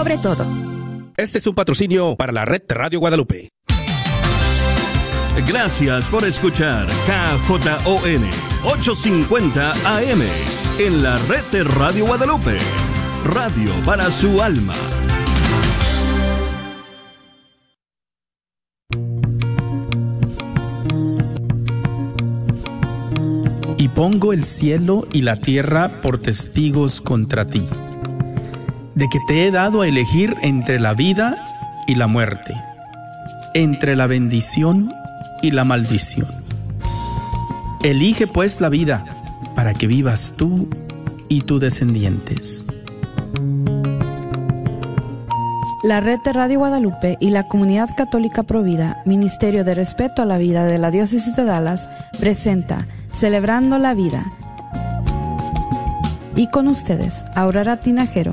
sobre todo. Este es un patrocinio para la red Radio Guadalupe. Gracias por escuchar KJON 850 AM en la red de Radio Guadalupe. Radio para su alma. Y pongo el cielo y la tierra por testigos contra ti, de que te he dado a elegir entre la vida y la muerte, entre la bendición y la maldición. Elige pues la vida para que vivas tú y tus descendientes. La red de Radio Guadalupe y la Comunidad Católica Provida, Ministerio de Respeto a la Vida de la Diócesis de Dallas, presenta Celebrando la Vida. Y con ustedes, Aurora Tinajero.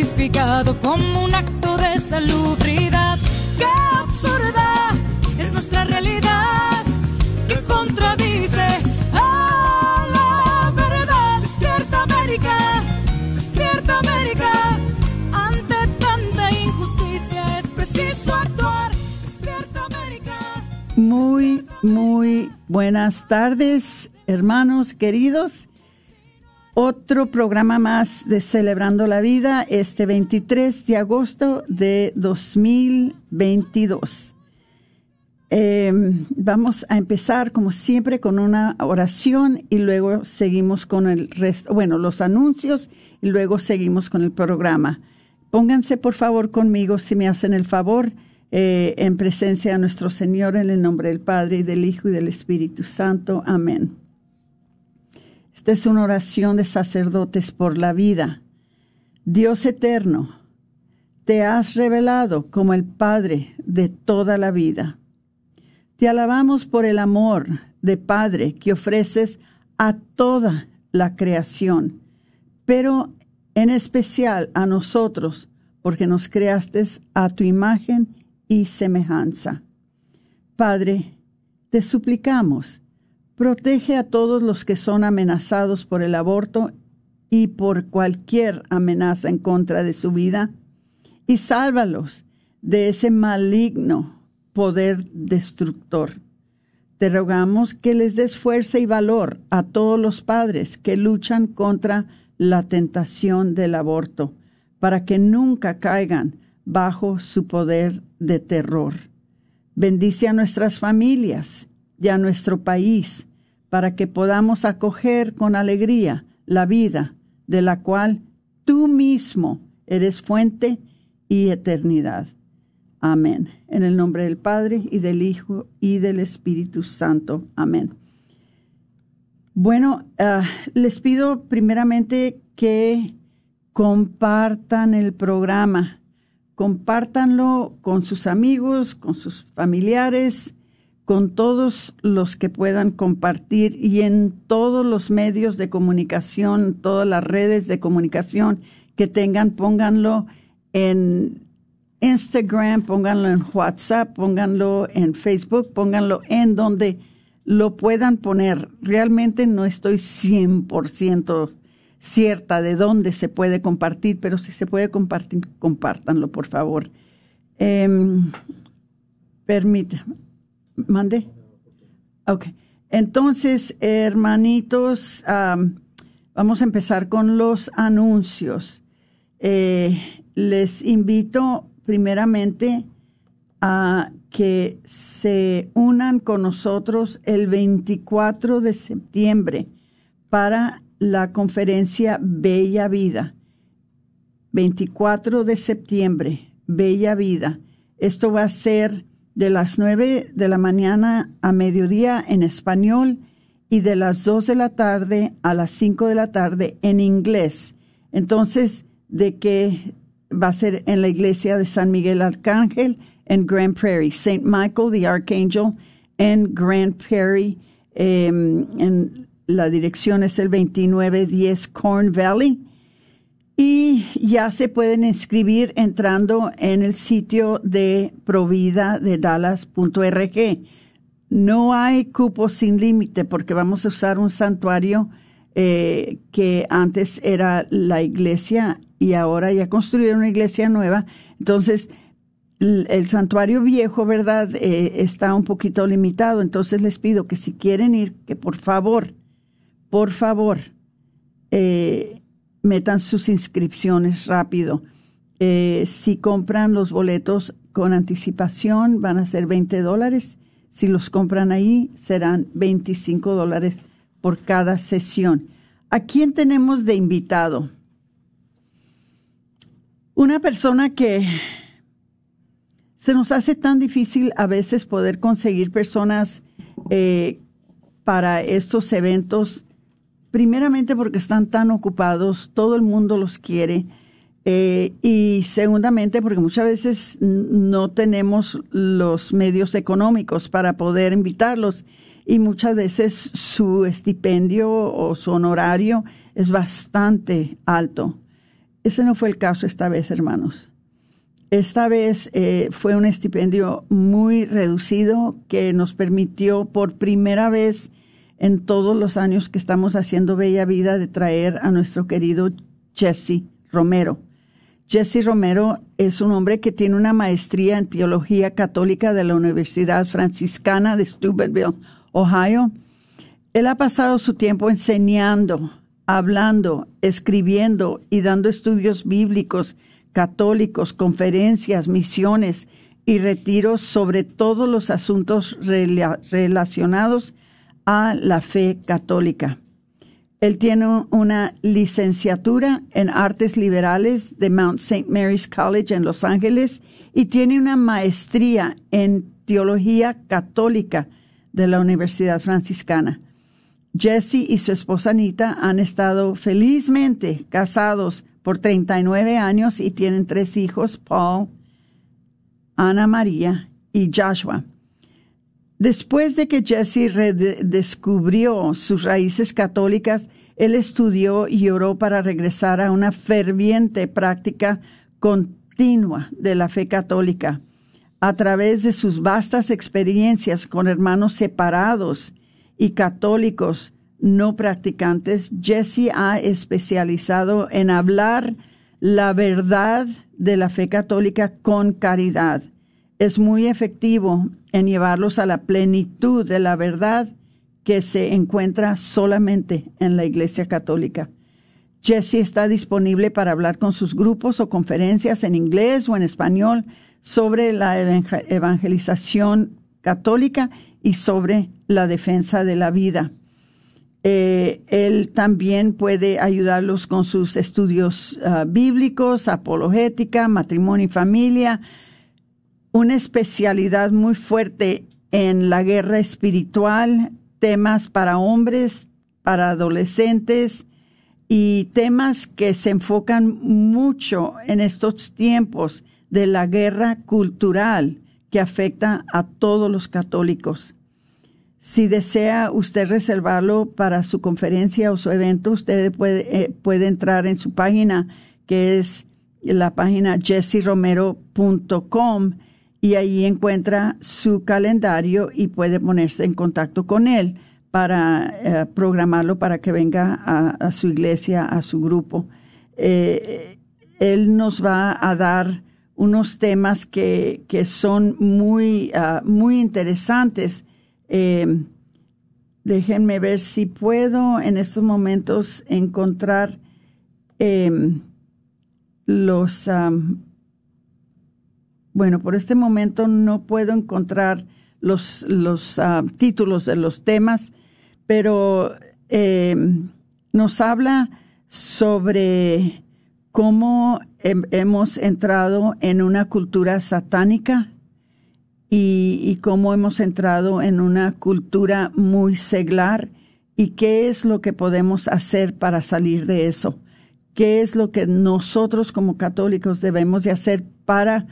justificado como un acto de salubridad. ¡Qué absurda es nuestra realidad! que contradice a la verdad. Despierta América, despierta América. Ante tanta injusticia es preciso actuar. Despierta América. Muy, muy buenas tardes, hermanos queridos. Otro programa más de Celebrando la Vida, este 23 de agosto de 2022. Eh, vamos a empezar, como siempre, con una oración y luego seguimos con el resto, bueno, los anuncios y luego seguimos con el programa. Pónganse, por favor, conmigo, si me hacen el favor, eh, en presencia de nuestro Señor, en el nombre del Padre y del Hijo y del Espíritu Santo. Amén. Esta es una oración de sacerdotes por la vida. Dios eterno, te has revelado como el Padre de toda la vida. Te alabamos por el amor de Padre que ofreces a toda la creación, pero en especial a nosotros, porque nos creaste a tu imagen y semejanza. Padre, te suplicamos, protege a todos los que son amenazados por el aborto y por cualquier amenaza en contra de su vida, y sálvalos de ese maligno poder destructor. Te rogamos que les des fuerza y valor a todos los padres que luchan contra la tentación del aborto, para que nunca caigan bajo su poder de terror. Bendice a nuestras familias y a nuestro país, para que podamos acoger con alegría la vida de la cual tú mismo eres fuente y eternidad. Amén. En el nombre del Padre y del Hijo y del Espíritu Santo. Amén. Bueno, uh, les pido primeramente que compartan el programa. Compártanlo con sus amigos, con sus familiares, con todos los que puedan compartir y en todos los medios de comunicación, todas las redes de comunicación que tengan, pónganlo en Instagram, pónganlo en WhatsApp, pónganlo en Facebook, pónganlo en donde lo puedan poner. Realmente no estoy 100% cierta de dónde se puede compartir, pero si se puede compartir, compártanlo, por favor. Eh, permítame. ¿Mande? Ok. Entonces, hermanitos, vamos a empezar con los anuncios. Eh, les invito primeramente a que se unan con nosotros el 24 de septiembre para la conferencia Bella Vida. 24 de septiembre, Bella Vida. Esto va a ser de las 9 de la mañana a mediodía en español y de las 2 de la tarde a las 5 de la tarde en inglés. Entonces, de que va a ser en la iglesia de San Miguel Arcángel en Grand Prairie, St. Michael the Archangel en Grand Prairie, em, la dirección es el 2910 Corn Valley. Y ya se pueden inscribir entrando en el sitio de provida de Dallas.org. No hay cupo sin límite porque vamos a usar un santuario eh, que antes era la iglesia y ahora ya construyeron una iglesia nueva. Entonces, el, santuario viejo, ¿verdad? Eh, está un poquito limitado. Entonces les pido que si quieren ir, que por favor, por favor, eh, metan sus inscripciones rápido. si compran los boletos con anticipación, van a ser 20 dólares. Si los compran ahí, serán 25 dólares por cada sesión. ¿A quién tenemos de invitado? Una persona que se nos hace tan difícil a veces poder conseguir personas eh, para estos eventos, primeramente porque están tan ocupados, todo el mundo los quiere, eh, y segundamente porque muchas veces no tenemos los medios económicos para poder invitarlos y muchas veces su estipendio o su honorario es bastante alto. Ese no fue el caso esta vez, hermanos. Esta vez eh, fue un estipendio muy reducido que nos permitió por primera vez en todos los años que estamos haciendo Bella Vida de traer a nuestro querido Jesse Romero. Jesse Romero es un hombre que tiene una maestría en teología católica de la Universidad Franciscana de Steubenville, Ohio, él ha pasado su tiempo enseñando, hablando, escribiendo y dando estudios bíblicos, católicos, conferencias, misiones y retiros sobre todos los asuntos relacionados a la fe católica. Él tiene una licenciatura en artes liberales de Mount St. Mary's College en Los Ángeles y tiene una maestría en teología católica de la Universidad Franciscana. Jesse y su esposa Anita han estado felizmente casados por 39 años y tienen tres hijos, Paul, Ana María y Joshua. Después de que Jesse redescubrió sus raíces católicas, él estudió y oró para regresar a una ferviente práctica continua de la fe católica a través de sus vastas experiencias con hermanos separados y católicos no practicantes, Jesse ha especializado en hablar la verdad de la fe católica con caridad. Es muy efectivo en llevarlos a la plenitud de la verdad que se encuentra solamente en la Iglesia Católica. Jesse está disponible para hablar con sus grupos o conferencias en inglés o en español sobre la evangelización católica y sobre la defensa de la vida. Eh, él también puede ayudarlos con sus estudios ah, bíblicos, apologética, matrimonio y familia, una especialidad muy fuerte en la guerra espiritual, temas para hombres, para adolescentes y temas que se enfocan mucho en estos tiempos de la guerra cultural que afecta a todos los católicos. Si desea usted reservarlo para su conferencia o su evento, usted puede, eh, puede entrar en su página, que es la página jessyromero.com y ahí encuentra su calendario y puede ponerse en contacto con él para eh, programarlo para que venga a, su iglesia, a su grupo. Eh, él nos va a dar unos temas que, que son muy, uh, muy interesantes. Eh, déjenme ver si puedo en estos momentos encontrar eh, los... bueno, por este momento no puedo encontrar los, los uh, títulos de los temas, pero eh, nos habla sobre cómo hemos entrado en una cultura satánica y, cómo hemos entrado en una cultura muy seglar y qué es lo que podemos hacer para salir de eso. qué es lo que nosotros como católicos debemos de hacer para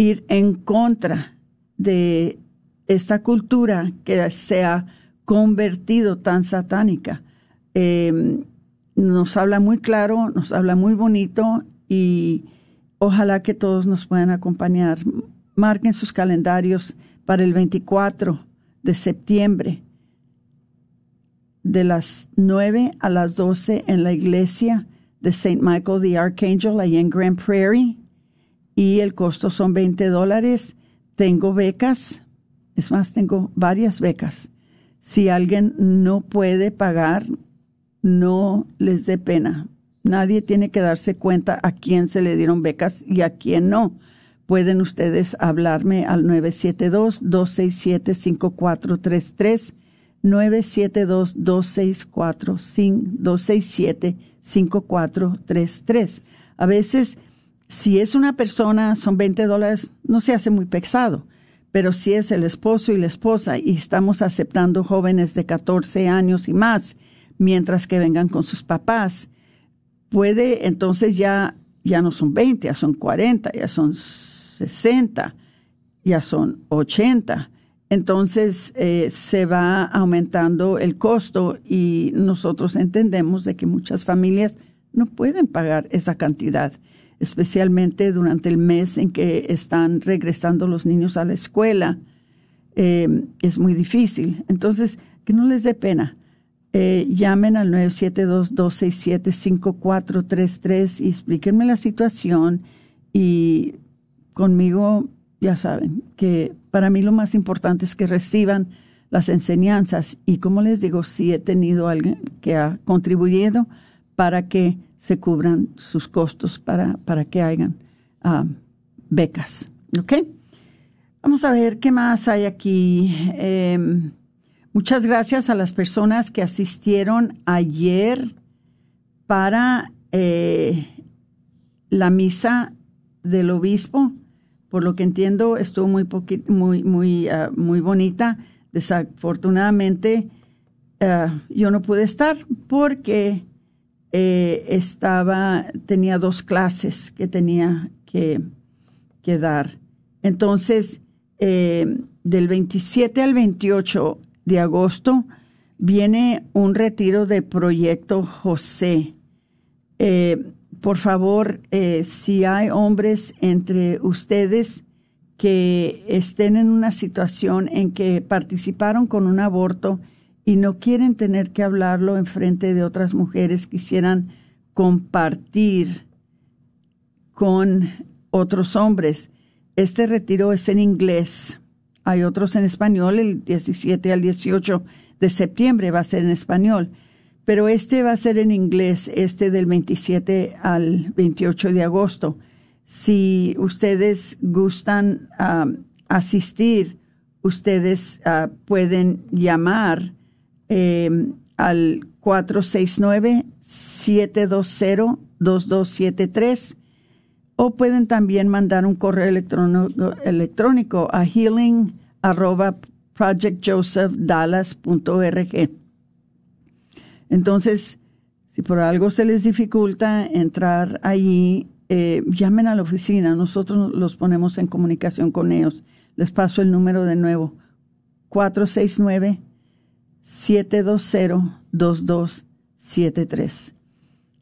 ir en contra de esta cultura que se ha convertido tan satánica. Em, nos habla muy claro, nos habla muy bonito y ojalá que todos nos puedan acompañar. Marquen sus calendarios para el 24 de septiembre de las 9 a las 12 en la iglesia de St. Michael the Archangel, ahí en Grand Prairie, y el costo son 20 dólares. Tengo becas, es más, tengo varias becas. Si alguien no puede pagar, no les dé pena. Nadie tiene que darse cuenta a quién se le dieron becas y a quién no. Pueden ustedes hablarme al 972-267-5433 972-264-267-5433. A veces, si es una persona, son 20 dólares, no se hace muy pesado, pero si es el esposo y la esposa y estamos aceptando jóvenes de 14 años y más, mientras que vengan con sus papás, puede entonces ya, ya no son 20, ya son 40, ya son 60, ya son 80 entonces eh, se va aumentando el costo y nosotros entendemos de que muchas familias no pueden pagar esa cantidad, especialmente durante el mes en que están regresando los niños a la escuela. Eh, es muy difícil. Entonces, que no les dé pena. Eh, llamen al 972-267-5433 y explíquenme la situación y conmigo ya saben que para mí lo más importante es que reciban las enseñanzas y como les digo, sí he tenido alguien que ha contribuido para que se cubran sus costos, para, para que hagan ah, becas. ¿Ok? Vamos a ver qué más hay aquí. Em, muchas gracias a las personas que asistieron ayer para eh, la misa del obispo por lo que entiendo, estuvo muy, muy, muy, ah, muy bonita. Desafortunadamente, ah, yo no pude estar porque eh, estaba, tenía dos clases que tenía que, dar. Entonces, eh, del 27 al 28 de agosto viene un retiro de Proyecto José. Eh, por favor, si hay hombres entre ustedes que estén en una situación en que participaron con un aborto y no quieren tener que hablarlo en frente de otras mujeres, quisieran compartir con otros hombres. Este retiro es en inglés. Hay otros en español, el 17 al 18 de septiembre va a ser en español pero este va a ser en inglés, este del 27 al 28 de agosto. Si ustedes gustan um, asistir, ustedes uh, pueden llamar em, al 469-720-2273 o pueden también mandar un correo electrónico, electrónico a healing entonces, si por algo se les dificulta entrar allí, eh, llamen a la oficina, nosotros los ponemos en comunicación con ellos. Les paso el número de nuevo, 469-720-2273.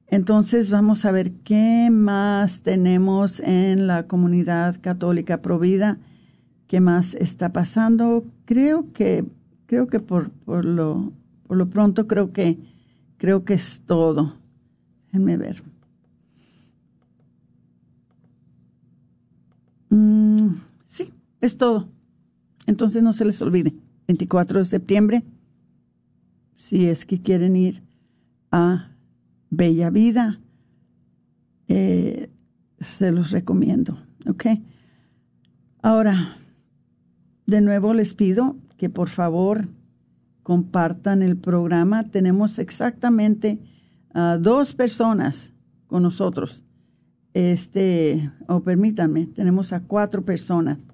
Entonces vamos a ver qué más tenemos en la comunidad católica provida, qué más está pasando. Creo que, creo que por, por, lo, por lo pronto creo que Creo que es todo. Déjenme ver. Mm, sí, es todo. Entonces no se les olvide. 24 de septiembre, si es que quieren ir a Bella Vida, eh, se los recomiendo. ¿Ok? Ahora, de nuevo les pido que por favor compartan el programa. Tenemos exactamente uh, dos personas con nosotros. Este, o permítanme, tenemos a cuatro personas.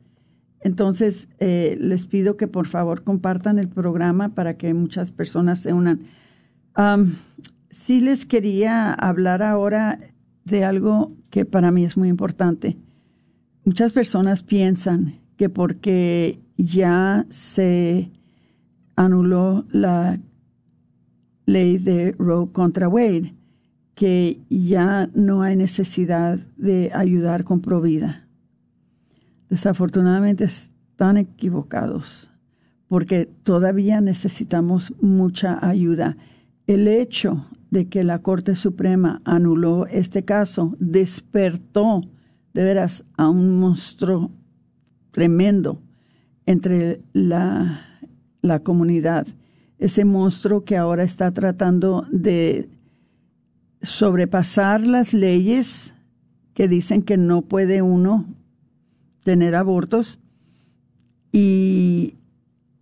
Entonces, eh, les pido que por favor compartan el programa para que muchas personas se unan. Um, sí les quería hablar ahora de algo que para mí es muy importante. Muchas personas piensan que porque ya se anuló la ley de Roe contra Wade, que ya no hay necesidad de ayudar con Provida. Desafortunadamente están equivocados, porque todavía necesitamos mucha ayuda. El hecho de que la Corte Suprema anuló este caso despertó de veras a un monstruo tremendo entre la, la comunidad. Ese monstruo que ahora está tratando de sobrepasar las leyes que dicen que no puede uno tener abortos y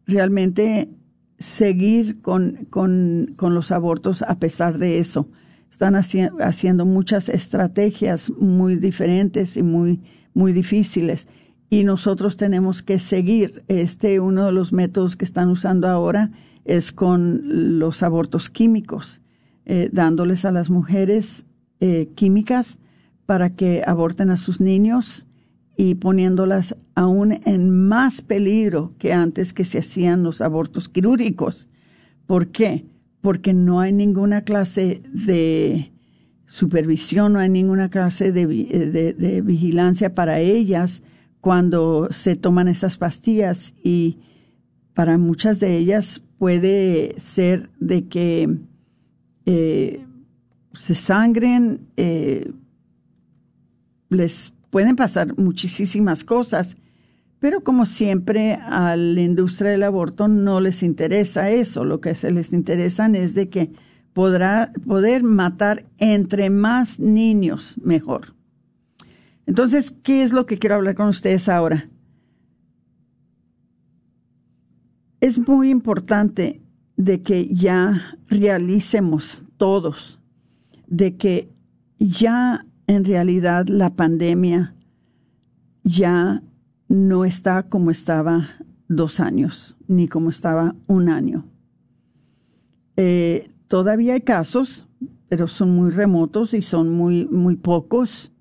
realmente seguir con, con, con los abortos a pesar de eso. Están haciendo muchas estrategias muy diferentes y muy, muy difíciles. Y nosotros tenemos que seguir. Este, uno de los métodos que están usando ahora es con los abortos químicos, eh, dándoles a las mujeres eh, químicas para que aborten a sus niños y poniéndolas aún en más peligro que antes que se hacían los abortos quirúrgicos. ¿Por qué? Porque no hay ninguna clase de supervisión, no hay ninguna clase de, de, vigilancia para ellas cuando se toman esas pastillas y para muchas de ellas puede ser de que eh, se sangren, eh, les pueden pasar muchísimas cosas, pero como siempre a la industria del aborto no les interesa eso, lo que se les interesa es de que podrá poder matar entre más niños mejor. Entonces, ¿qué es lo que quiero hablar con ustedes ahora? Es muy importante de que ya realicemos todos, de que ya en realidad la pandemia ya no está como estaba dos años, ni como estaba un año. Eh, todavía hay casos, pero son muy remotos y son muy, muy pocos.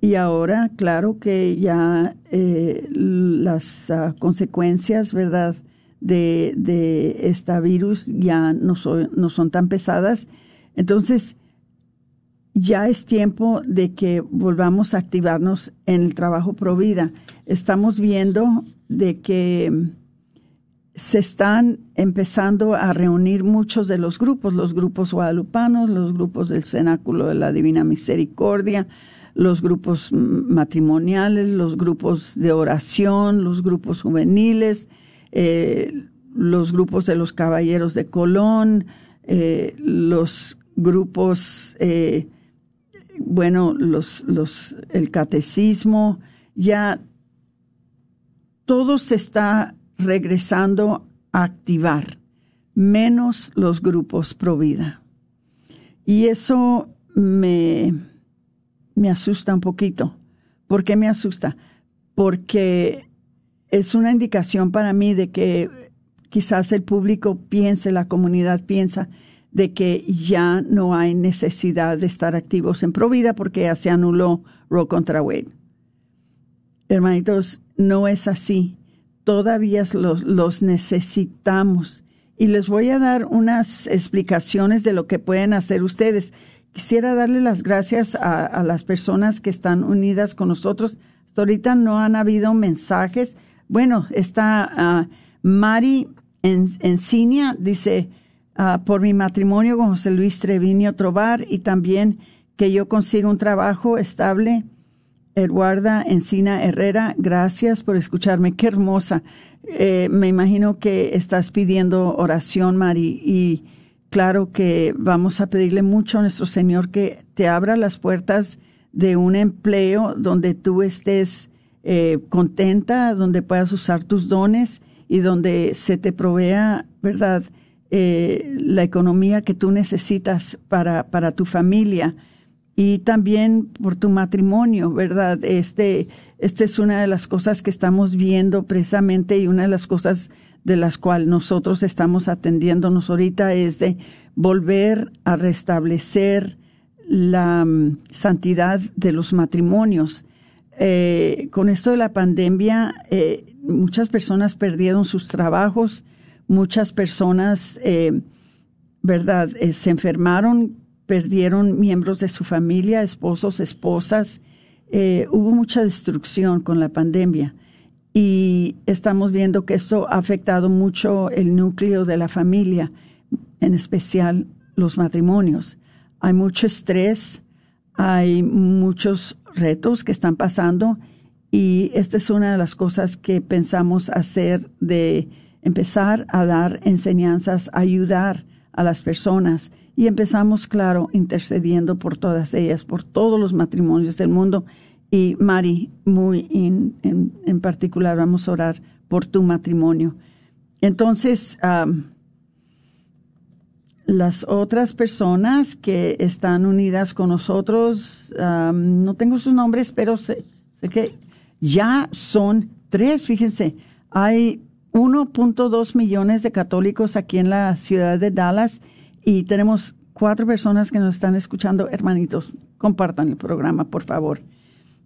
Y ahora, claro que ya eh, las ah, consecuencias, ¿verdad?, de, de esta virus ya no, no son tan pesadas. Entonces, ya es tiempo de que volvamos a activarnos en el trabajo pro vida. Estamos viendo de que se están empezando a reunir muchos de los grupos, los grupos guadalupanos, los grupos del Cenáculo de la Divina Misericordia, los grupos matrimoniales, los grupos de oración, los grupos juveniles, eh, los grupos de los caballeros de Colón, eh, los grupos eh, bueno, los, los, el catecismo, ya todo se está regresando a activar, menos los grupos pro vida. Y eso me, me asusta un poquito. ¿Por qué me asusta? Porque es una indicación para mí de que quizás el público piense, la comunidad piensa, de que ya no hay necesidad de estar activos en Provida porque ya se anuló Roe contra Wade. Hermanitos, no es así. Todavía los, los necesitamos. Y les voy a dar unas explicaciones de lo que pueden hacer ustedes. Quisiera darle las gracias a, las personas que están unidas con nosotros. Hasta ahorita no han habido mensajes. Bueno, está uh, Mari Encinia, dice, Ah, por mi matrimonio con José Luis Treviño Trobar y también que yo consiga un trabajo estable. Eduarda Encina Herrera, gracias por escucharme. Qué hermosa. Eh, me imagino que estás pidiendo oración, Mari, y claro que vamos a pedirle mucho a nuestro Señor que te abra las puertas de un empleo donde tú estés eh, contenta, donde puedas usar tus dones y donde se te provea, ¿verdad? Eh, la economía que tú necesitas para, para tu familia y también por tu matrimonio, ¿verdad? Este, este es una de las cosas que estamos viendo precisamente y una de las cosas de las cuales nosotros estamos atendiéndonos ahorita es de volver a restablecer la mm, santidad de los matrimonios. Eh, con esto de la pandemia, eh, muchas personas perdieron sus trabajos, muchas personas, eh, ¿verdad?, se enfermaron, perdieron miembros de su familia, esposos, esposas. hubo mucha destrucción con la pandemia y estamos viendo que esto ha afectado mucho el núcleo de la familia, en especial los matrimonios. Hay mucho estrés, hay muchos retos que están pasando y esta es una de las cosas que pensamos hacer de empezar a dar enseñanzas, ayudar a las personas y empezamos, claro, intercediendo por todas ellas, por todos los matrimonios del mundo. Y Mari, muy en, particular, vamos a orar por tu matrimonio. Entonces, las otras personas que están unidas con nosotros, no tengo sus nombres, pero sé, sé, que ya son tres, fíjense, hay 1.2 millones de católicos aquí en la ciudad de Dallas y tenemos cuatro personas que nos están escuchando. Hermanitos, compartan el programa, por favor.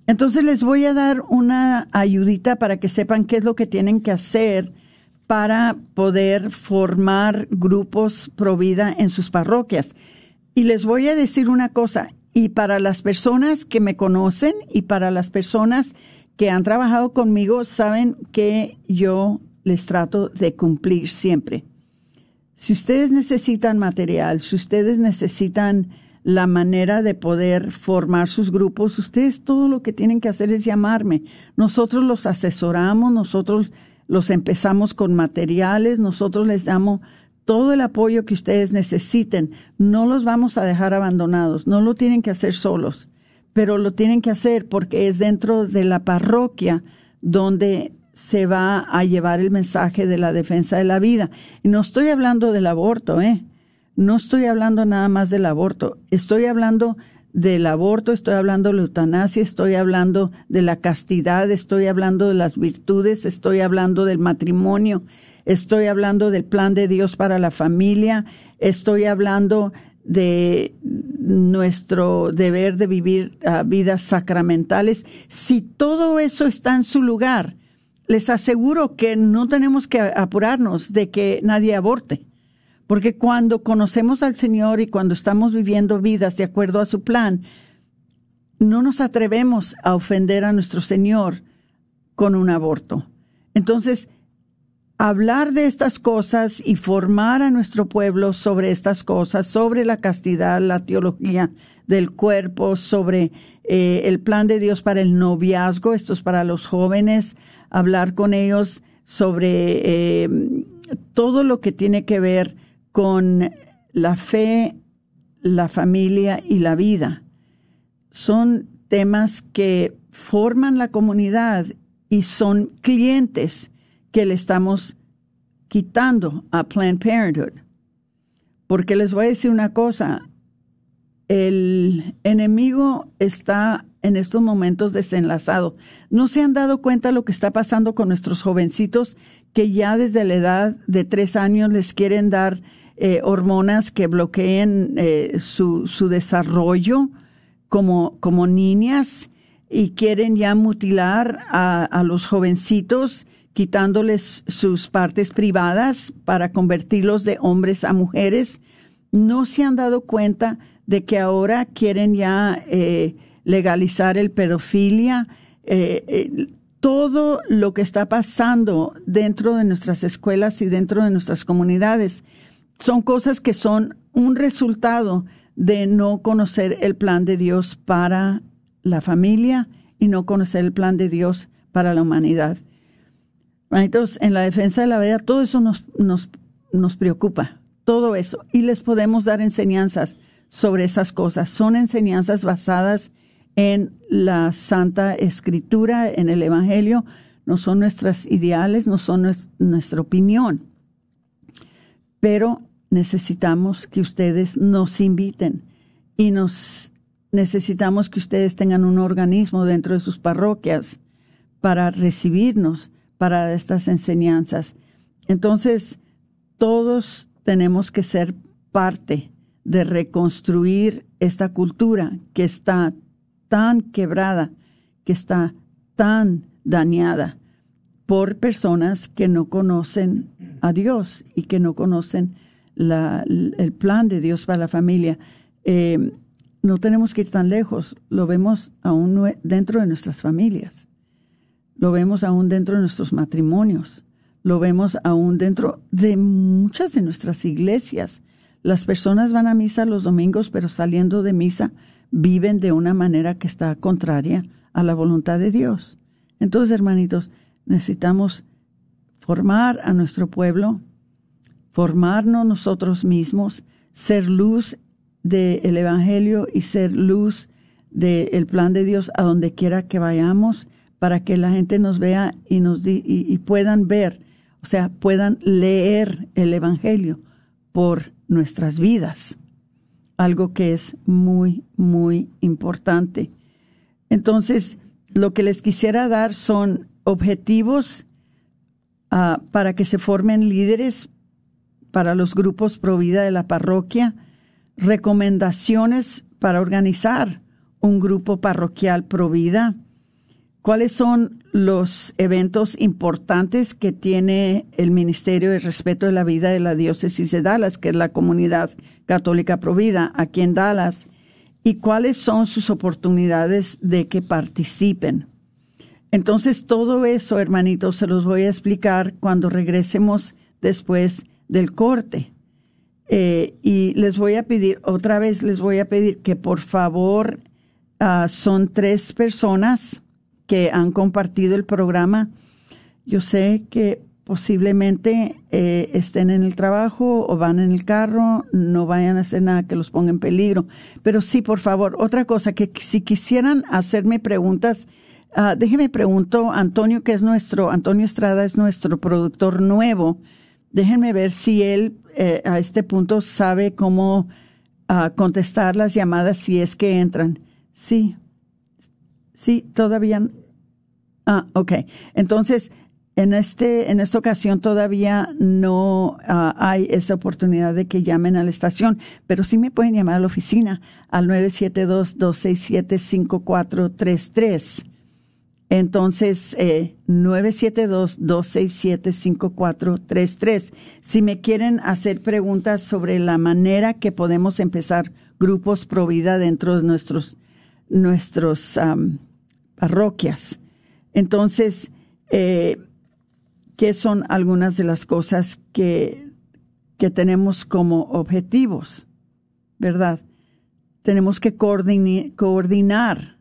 Entonces les voy a dar una ayudita para que sepan qué es lo que tienen que hacer para poder formar grupos pro vida en sus parroquias. Y les voy a decir una cosa, y para las personas que me conocen y para las personas que han trabajado conmigo, saben que yo les trato de cumplir siempre. Si ustedes necesitan material, si ustedes necesitan la manera de poder formar sus grupos, ustedes todo lo que tienen que hacer es llamarme. Nosotros los asesoramos, nosotros los empezamos con materiales, nosotros les damos todo el apoyo que ustedes necesiten. No los vamos a dejar abandonados, no lo tienen que hacer solos, pero lo tienen que hacer porque es dentro de la parroquia donde se va a llevar el mensaje de la defensa de la vida. No estoy hablando del aborto, ¿eh? No estoy hablando nada más del aborto, estoy hablando del aborto, estoy hablando de la eutanasia, estoy hablando de la castidad, estoy hablando de las virtudes, estoy hablando del matrimonio, estoy hablando del plan de Dios para la familia, estoy hablando de nuestro deber de vivir ah, vidas sacramentales. Si todo eso está en su lugar, les aseguro que no tenemos que apurarnos de que nadie aborte. Porque cuando conocemos al Señor y cuando estamos viviendo vidas de acuerdo a su plan, no nos atrevemos a ofender a nuestro Señor con un aborto. Entonces, hablar de estas cosas y formar a nuestro pueblo sobre estas cosas, sobre la castidad, la teología del cuerpo, sobre eh, el plan de Dios para el noviazgo, esto es para los jóvenes, hablar con ellos sobre eh, todo lo que tiene que ver con la fe, la familia y la vida. Son temas que forman la comunidad y son clientes que le estamos quitando a Planned Parenthood. Porque les voy a decir una cosa, el enemigo está en estos momentos desenlazado. ¿No se han dado cuenta lo que está pasando con nuestros jovencitos que ya desde la edad de tres años les quieren dar eh, hormonas que bloqueen eh, su, su, desarrollo como, como niñas y quieren ya mutilar a, a los jovencitos quitándoles sus partes privadas para convertirlos de hombres a mujeres. No se han dado cuenta de que ahora quieren ya eh, legalizar el pedofilia. todo lo que está pasando dentro de nuestras escuelas y dentro de nuestras comunidades son cosas que son un resultado de no conocer el plan de Dios para la familia y no conocer el plan de Dios para la humanidad. Entonces, en la defensa de la vida, todo eso nos, nos, nos preocupa, todo eso. Y les podemos dar enseñanzas sobre esas cosas. Son enseñanzas basadas en la Santa Escritura, en el Evangelio. No son nuestras ideales, no son nuestra opinión. Pero necesitamos que ustedes nos inviten y nos necesitamos que ustedes tengan un organismo dentro de sus parroquias para recibirnos para estas enseñanzas. Entonces, todos tenemos que ser parte de reconstruir esta cultura que está tan quebrada, que está tan dañada por personas que no conocen a Dios y que no conocen el plan de Dios para la familia. Eh, no tenemos que ir tan lejos, lo vemos aún dentro de nuestras familias, lo vemos aún dentro de nuestros matrimonios, lo vemos aún dentro de muchas de nuestras iglesias. Las personas van a misa los domingos, pero saliendo de misa viven de una manera que está contraria a la voluntad de Dios. Entonces, hermanitos, necesitamos formar a nuestro pueblo, formarnos nosotros mismos, ser luz del Evangelio y ser luz del plan de Dios a donde quiera que vayamos, para que la gente nos vea y, nos y puedan ver, o sea, puedan leer el Evangelio por nuestras vidas, algo que es muy, muy importante. Entonces, lo que les quisiera dar son objetivos ah, para que se formen líderes para los grupos Provida de la parroquia, recomendaciones para organizar un grupo parroquial Provida, cuáles son los eventos importantes que tiene el Ministerio de Respeto de la Vida de la Diócesis de Dallas, que es la comunidad católica Provida aquí en Dallas, y cuáles son sus oportunidades de que participen. Entonces, todo eso, hermanitos, se los voy a explicar cuando regresemos después del corte. Eh, y les voy a pedir, otra vez les voy a pedir que por favor, ah, son tres personas que han compartido el programa. Yo sé que posiblemente eh, estén en el trabajo o van en el carro, no vayan a hacer nada que los ponga en peligro. Pero sí, por favor, otra cosa, que si quisieran hacerme preguntas, Uh, déjeme pregunto, Antonio, que es nuestro, Antonio Estrada es nuestro productor nuevo. Déjenme ver si él eh, a este punto sabe cómo uh, contestar las llamadas si es que entran. Sí, sí, todavía. Ah, ok. Entonces, en este, en esta ocasión todavía no uh, hay esa oportunidad de que llamen a la estación, pero sí me pueden llamar a la oficina al 972-267-5433. Entonces, eh, 972-267-5433. Si me quieren hacer preguntas sobre la manera que podemos empezar grupos pro vida dentro de nuestros, nuestros parroquias. Entonces, eh, ¿qué son algunas de las cosas que, que tenemos como objetivos? ¿Verdad? Tenemos que coordinar.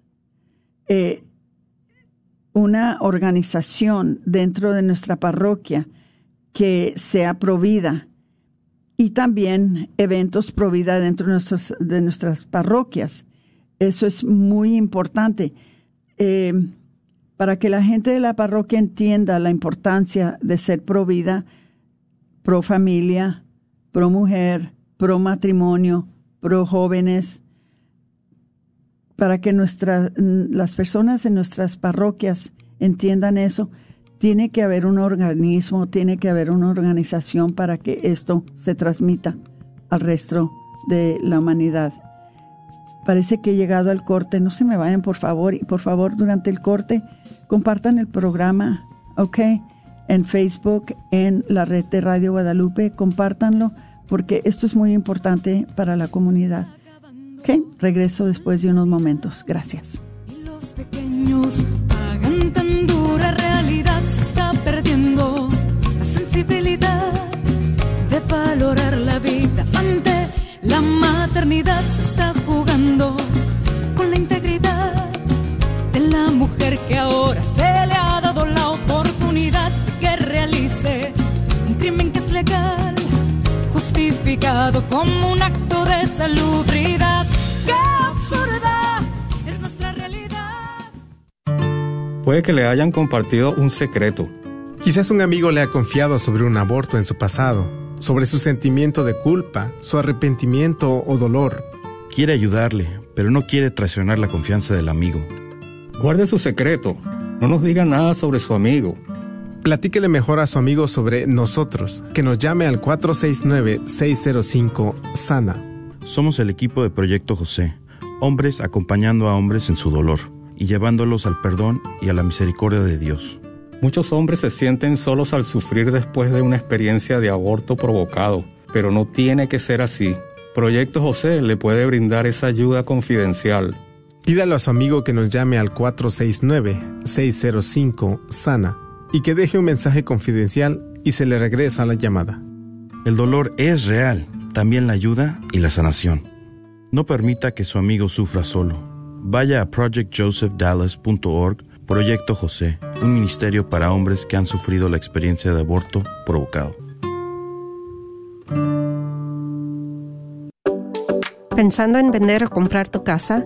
Eh, una organización dentro de nuestra parroquia que sea provida y también eventos provida dentro de, nuestras parroquias. Eso es muy importante eh, para que la gente de la parroquia entienda la importancia de ser provida, pro familia, pro mujer, pro matrimonio, pro jóvenes, para que las personas en nuestras parroquias entiendan eso, tiene que haber un organismo, tiene que haber una organización para que esto se transmita al resto de la humanidad. Parece que he llegado al corte, no se me vayan por favor, y por favor durante el corte compartan el programa, ¿ok? En Facebook, en la red de Radio Guadalupe, compártanlo porque esto es muy importante para la comunidad. Ok, regreso después de unos momentos. Gracias. Y los pequeños pagan tan dura realidad, se está perdiendo la sensibilidad de valorar la vida ante la maternidad, se está mujer que ahora se le ha dado la oportunidad de que realice un crimen que es legal justificado como un acto de salubridad. ¡Qué absurda es nuestra realidad! Puede que le hayan compartido un secreto. Quizás un amigo le ha confiado sobre un aborto en su pasado, sobre su sentimiento de culpa, su arrepentimiento o dolor. Quiere ayudarle, pero no quiere traicionar la confianza del amigo. Guarde su secreto. No nos diga nada sobre su amigo. Platíquele mejor a su amigo sobre nosotros, que nos llame al 469-605 SANA. Somos el equipo de Proyecto José, hombres acompañando a hombres en su dolor y llevándolos al perdón y a la misericordia de Dios. Muchos hombres se sienten solos al sufrir después de una experiencia de aborto provocado, pero no tiene que ser así. Proyecto José le puede brindar esa ayuda confidencial. Pídalo a su amigo que nos llame al 469-605 SANA y que deje un mensaje confidencial y se le regresa la llamada. El dolor es real, también la ayuda y la sanación. No permita que su amigo sufra solo. Vaya a projectjosephdallas.org, Proyecto José, un ministerio para hombres que han sufrido la experiencia de aborto provocado. ¿Pensando en vender o comprar tu casa?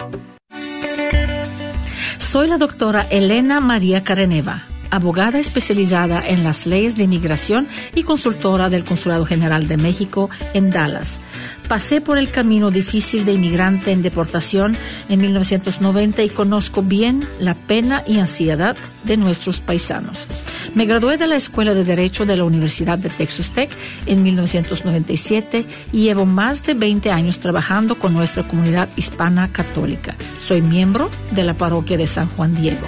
Soy la doctora Elena María Careneva, abogada especializada en las leyes de inmigración y consultora del Consulado General de México en Dallas. Pasé por el camino difícil de inmigrante en deportación en 1990 y conozco bien la pena y ansiedad de nuestros paisanos. Me gradué de la Escuela de Derecho de la Universidad de Texas Tech en 1997 y llevo más de 20 años trabajando con nuestra comunidad hispana católica. Soy miembro de la parroquia de San Juan Diego.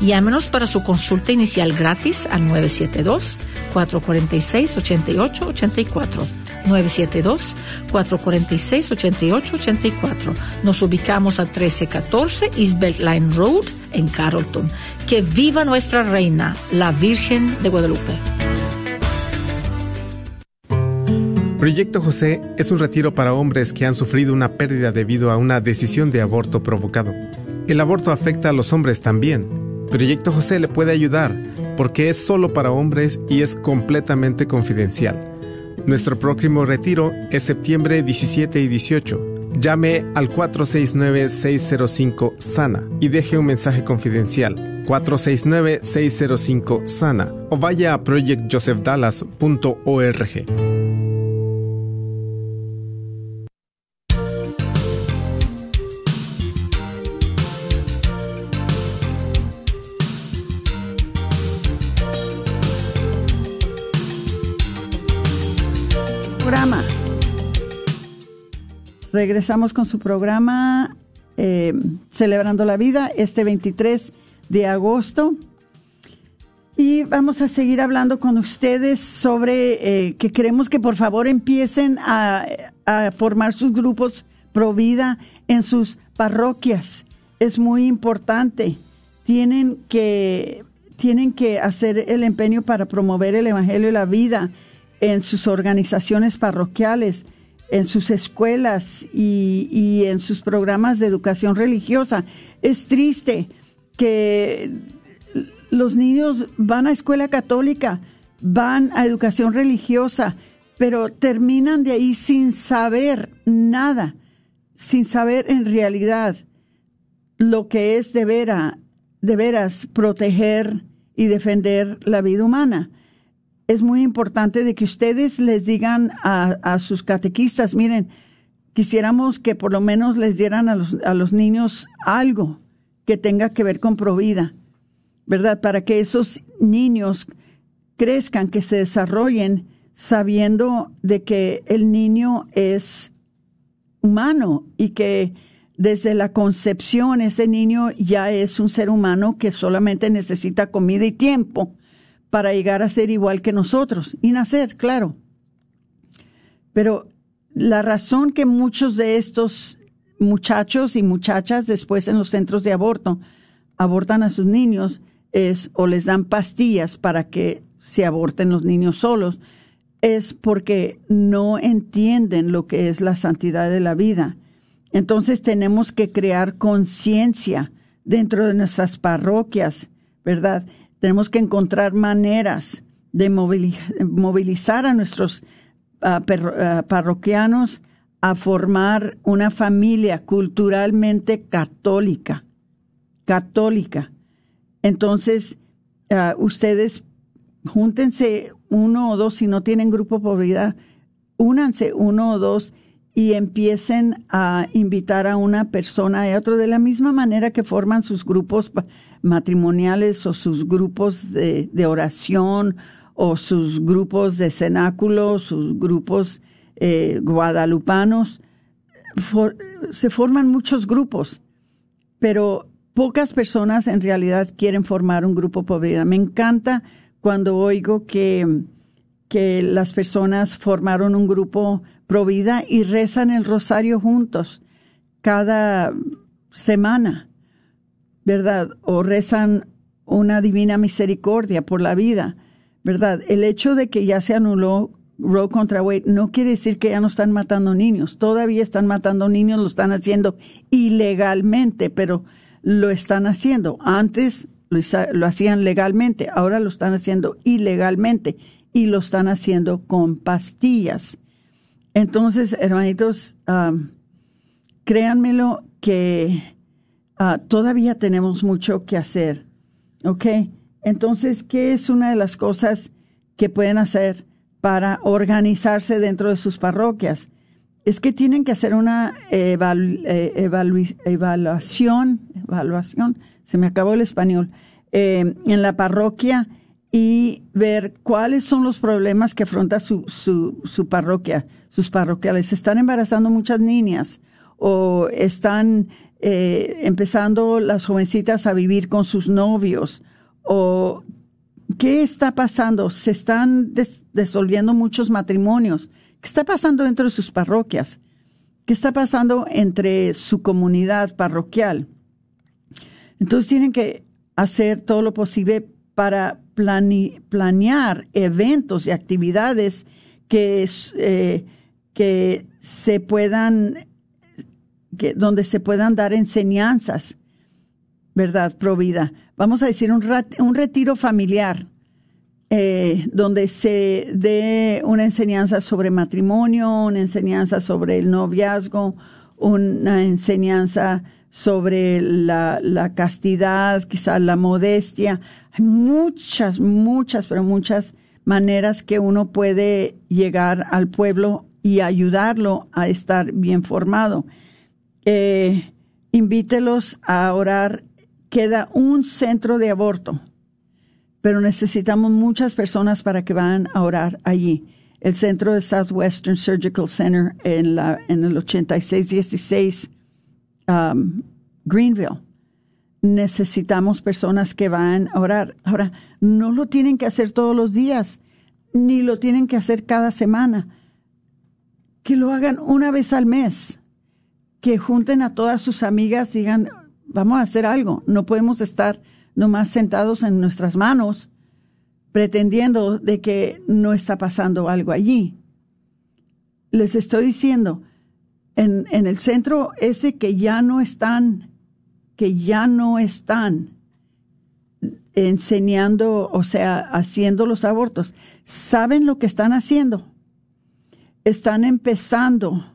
Llámenos para su consulta inicial gratis al 972-446-8884. 972-446-8884. Nos ubicamos a 1314 East Beltline Road en Carrollton. Que viva nuestra reina, la Virgen de Guadalupe. Proyecto José es un retiro para hombres que han sufrido una pérdida debido a una decisión de aborto provocado. El aborto afecta a los hombres también. Proyecto José le puede ayudar porque es solo para hombres y es completamente confidencial. Nuestro próximo retiro es septiembre 17 y 18. Llame al 469-605 SANA y deje un mensaje confidencial. 469-605 SANA o vaya a projectjosephdallas.org. Regresamos con su programa eh, Celebrando la Vida este 23 de agosto. Y vamos a seguir hablando con ustedes sobre eh, que queremos que por favor empiecen a, formar sus grupos pro vida en sus parroquias. Es muy importante. Tienen que, tienen que hacer el empeño para promover el Evangelio y la vida en sus organizaciones parroquiales, en sus escuelas y, en sus programas de educación religiosa. Es triste que los niños van a escuela católica, van a educación religiosa, pero terminan de ahí sin saber nada, sin saber en realidad lo que es de, vera, de veras proteger y defender la vida humana es muy importante de que ustedes les digan a, a, sus catequistas, miren, quisiéramos que por lo menos les dieran a los, a los niños algo que tenga que ver con provida, ¿verdad? Para que esos niños crezcan, que se desarrollen sabiendo de que el niño es humano y que desde la concepción ese niño ya es un ser humano que solamente necesita comida y tiempo para llegar a ser igual que nosotros y nacer, claro. Pero la razón que muchos de estos muchachos y muchachas después en los centros de aborto abortan a sus niños es o les dan pastillas para que se aborten los niños solos, es porque no entienden lo que es la santidad de la vida. Entonces tenemos que crear conciencia dentro de nuestras parroquias, ¿verdad? Tenemos que encontrar maneras de movilizar a nuestros ah, ah, parroquianos a formar una familia culturalmente católica, católica. Entonces, uh, ustedes júntense uno o dos, si no tienen grupo por vida, únanse uno o dos y empiecen a invitar a una persona y a otro de la misma manera que forman sus grupos matrimoniales o sus grupos de, oración o sus grupos de cenáculo, sus grupos eh, guadalupanos, se forman muchos grupos, pero pocas personas en realidad quieren formar un grupo vida. Me encanta cuando oigo que, que las personas formaron un grupo pro vida y rezan el rosario juntos cada semana, ¿verdad? O rezan una divina misericordia por la vida, ¿verdad? El hecho de que ya se anuló Roe contra Wade no quiere decir que ya no están matando niños. Todavía están matando niños, lo están haciendo ilegalmente, pero lo están haciendo. Antes lo, hacían legalmente, ahora lo están haciendo ilegalmente y lo están haciendo con pastillas. Entonces, hermanitos, créanmelo que ah, todavía tenemos mucho que hacer. ¿Ok? Entonces, ¿qué es una de las cosas que pueden hacer? para organizarse dentro de sus parroquias. Es que tienen que hacer una eh, evaluación, evaluación, se me acabó el español, eh, en la parroquia y ver cuáles son los problemas que afronta su, su, parroquia, sus parroquiales. Están embarazando muchas niñas o están eh, empezando las jovencitas a vivir con sus novios o ¿Qué está pasando? Se están disolviendo muchos matrimonios. ¿Qué está pasando dentro de sus parroquias? ¿Qué está pasando entre su comunidad parroquial? Entonces tienen que hacer todo lo posible para planear eventos y actividades que, eh, que se puedan, que, donde se puedan dar enseñanzas, ¿verdad? Provida vamos a decir, un, un retiro familiar, eh, donde se dé una enseñanza sobre matrimonio, una enseñanza sobre el noviazgo, una enseñanza sobre la, la castidad, quizás la modestia. Hay muchas, muchas, pero muchas maneras que uno puede llegar al pueblo y ayudarlo a estar bien formado. Eh, invítelos a orar queda un centro de aborto, pero necesitamos muchas personas para que vayan a orar allí. El centro de Southwestern Surgical Center en, la, en el 8616 um, Greenville. Necesitamos personas que vayan a orar. Ahora, no lo tienen que hacer todos los días, ni lo tienen que hacer cada semana. Que lo hagan una vez al mes. Que junten a todas sus amigas digan, vamos a hacer algo. No podemos estar nomás sentados en nuestras manos pretendiendo de que no está pasando algo allí. Les estoy diciendo, en, en el centro ese que ya no están, que ya no están enseñando, o sea, haciendo los abortos, ¿saben lo que están haciendo? Están empezando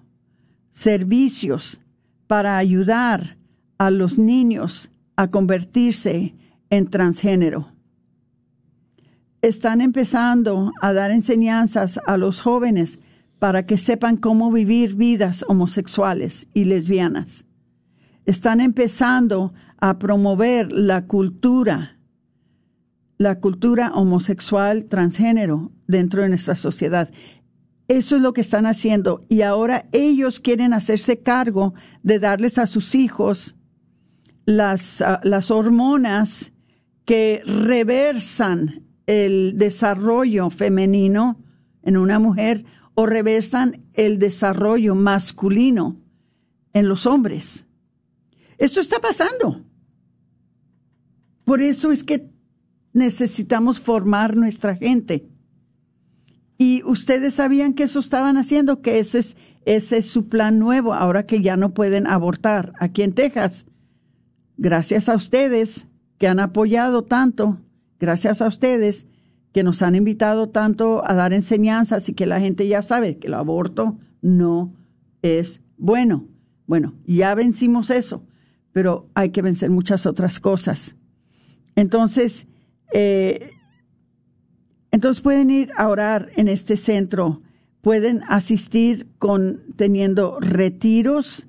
servicios para ayudar a los niños a convertirse en transgénero. Están empezando a dar enseñanzas a los jóvenes para que sepan cómo vivir vidas homosexuales y lesbianas. Están empezando a promover la cultura, la cultura homosexual transgénero dentro de nuestra sociedad. Eso es lo que están haciendo y ahora ellos quieren hacerse cargo de darles a sus hijos las, ah, las hormonas que reversan el desarrollo femenino en una mujer o reversan el desarrollo masculino en los hombres. Esto está pasando. Por eso es que necesitamos formar nuestra gente. Y ustedes sabían que eso estaban haciendo, que ese es, ese es su plan nuevo, ahora que ya no pueden abortar aquí en Texas gracias a ustedes que han apoyado tanto, gracias a ustedes que nos han invitado tanto a dar enseñanzas y que la gente ya sabe que el aborto no es bueno. Bueno, ya vencimos eso, pero hay que vencer muchas otras cosas. Entonces, eh, entonces pueden ir a orar en este centro, pueden asistir con teniendo retiros,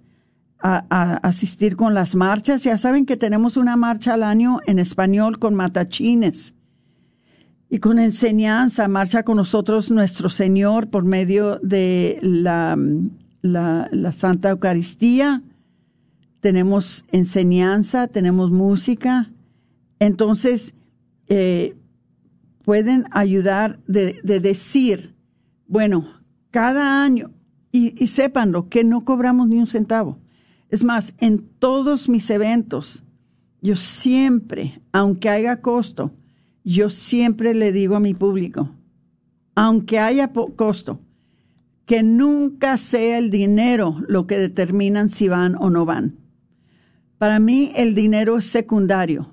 a, asistir con las marchas. Ya saben que tenemos una marcha al año en español con matachines y con enseñanza. Marcha con nosotros nuestro Señor por medio de la, la Santa Eucaristía. Tenemos enseñanza, tenemos música. Entonces, eh, pueden ayudar de, de, decir, bueno, cada año, y, y sépanlo, que no cobramos ni un centavo. Es más, en todos mis eventos, yo siempre, aunque haya costo, yo siempre le digo a mi público, aunque haya costo, que nunca sea el dinero lo que determinan si van o no van. Para mí el dinero es secundario.